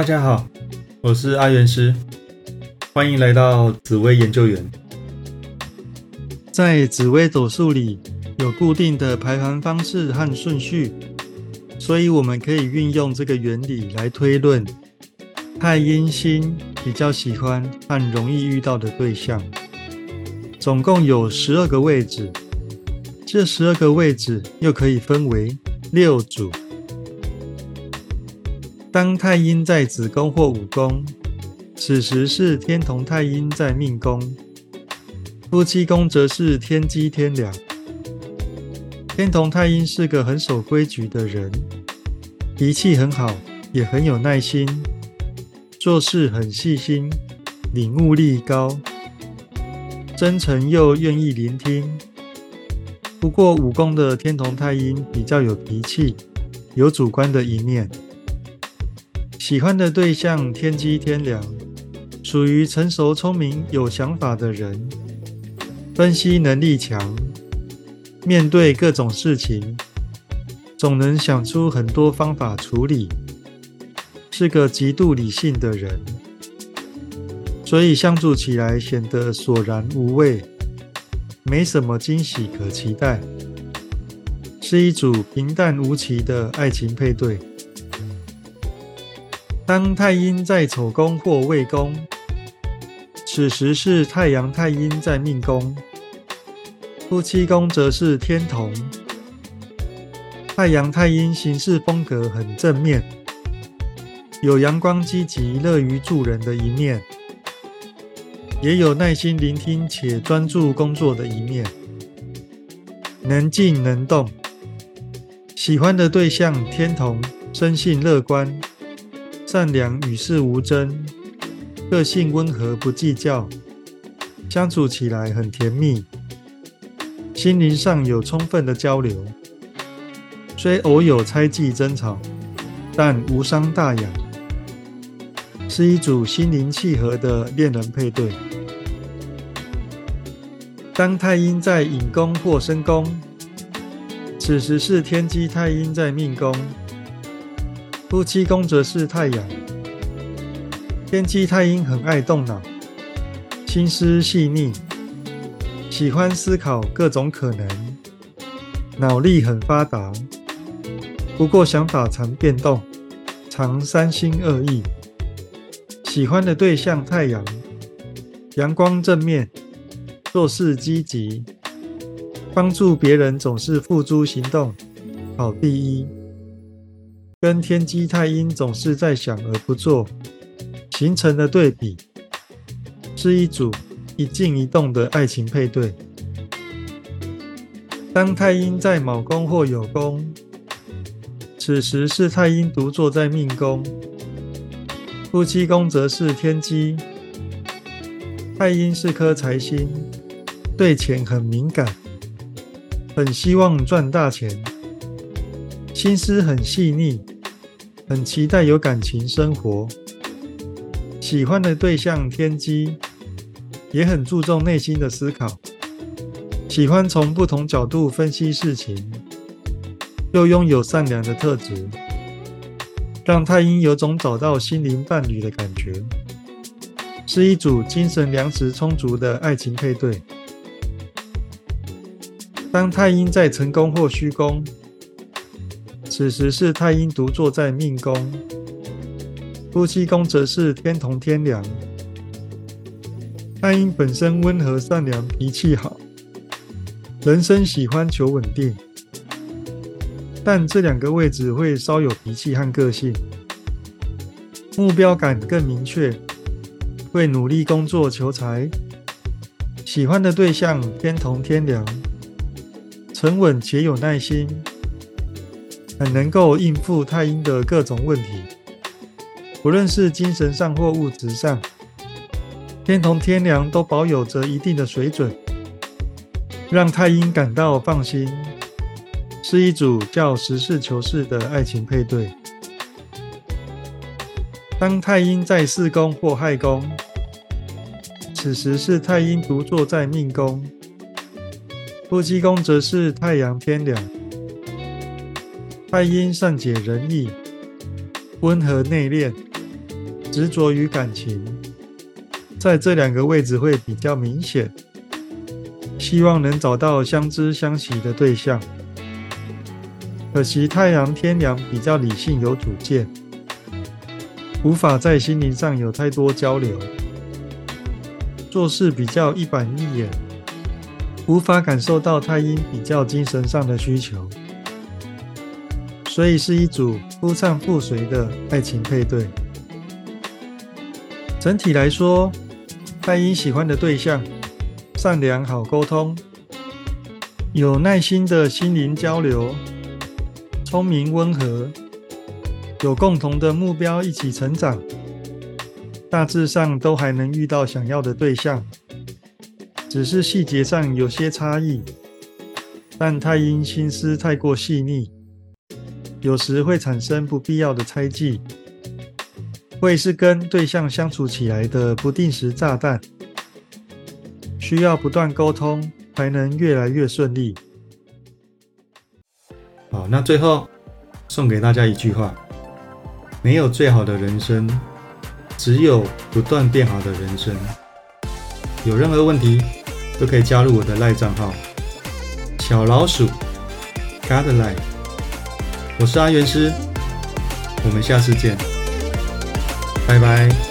大家好，我是阿元师，欢迎来到紫薇研究员。在紫薇斗数里有固定的排盘方式和顺序，所以我们可以运用这个原理来推论太阴星比较喜欢和容易遇到的对象。总共有十二个位置，这十二个位置又可以分为六组。当太阴在子宫或午宫，此时是天同太阴在命宫，夫妻宫则是天机天梁。天同太阴是个很守规矩的人，脾气很好，也很有耐心，做事很细心，领悟力高，真诚又愿意聆听。不过五宫的天同太阴比较有脾气，有主观的一面。喜欢的对象天机天良，属于成熟聪明有想法的人，分析能力强，面对各种事情总能想出很多方法处理，是个极度理性的人，所以相处起来显得索然无味，没什么惊喜可期待，是一组平淡无奇的爱情配对。当太阴在丑宫或未宫，此时是太阳太阴在命宫，夫妻宫则是天同。太阳太阴行事风格很正面，有阳光积极、乐于助人的一面，也有耐心聆听且专注工作的一面，能静能动。喜欢的对象天同，生性乐观。善良与世无争，个性温和不计较，相处起来很甜蜜，心灵上有充分的交流。虽偶有猜忌争吵，但无伤大雅，是一组心灵契合的恋人配对。当太阴在隐宫或申宫，此时是天机太阴在命宫。夫妻宫则是太阳，天机太阴很爱动脑，心思细腻，喜欢思考各种可能，脑力很发达。不过想法常变动，常三心二意。喜欢的对象太阳，阳光正面，做事积极，帮助别人总是付诸行动，跑第一。跟天机太阴总是在想而不做，形成的对比，是一组一静一动的爱情配对。当太阴在卯宫或酉宫，此时是太阴独坐在命宫，夫妻宫则是天机。太阴是颗财星，对钱很敏感，很希望赚大钱，心思很细腻。很期待有感情生活，喜欢的对象天机，也很注重内心的思考，喜欢从不同角度分析事情，又拥有善良的特质，让太阴有种找到心灵伴侣的感觉，是一组精神粮食充足的爱情配对。当太阴在成功或虚功。此时是太阴独坐在命宫，夫妻宫则是天同天梁。太阴本身温和善良，脾气好，人生喜欢求稳定，但这两个位置会稍有脾气和个性，目标感更明确，会努力工作求财。喜欢的对象天同天梁，沉稳且有耐心。很能够应付太阴的各种问题，不论是精神上或物质上，天同天梁都保有着一定的水准，让太阴感到放心，是一组叫实事求是的爱情配对。当太阴在四宫或亥宫，此时是太阴独坐在命宫，夫妻宫则是太阳天梁。太阴善解人意，温和内敛，执着于感情，在这两个位置会比较明显。希望能找到相知相惜的对象。可惜太阳天梁比较理性有主见，无法在心灵上有太多交流，做事比较一板一眼，无法感受到太阴比较精神上的需求，所以是一组夫唱妇随的爱情配对。整体来说，太阴喜欢的对象。善良好沟通，有耐心的心灵交流，聪明温和，有共同的目标一起成长，大致上都还能遇到想要的对象，只是细节上有些差异。但太阴心思太过细腻，有时会产生不必要的猜忌，会是跟对象相处起来的不定时炸弹。需要不断沟通，才能越来越顺利。好，那最后送给大家一句话：没有最好的人生，只有不断变好的人生。有任何问题都可以加入我的赖账号小老鼠 Godline。我是阿元师，我们下次见，拜拜。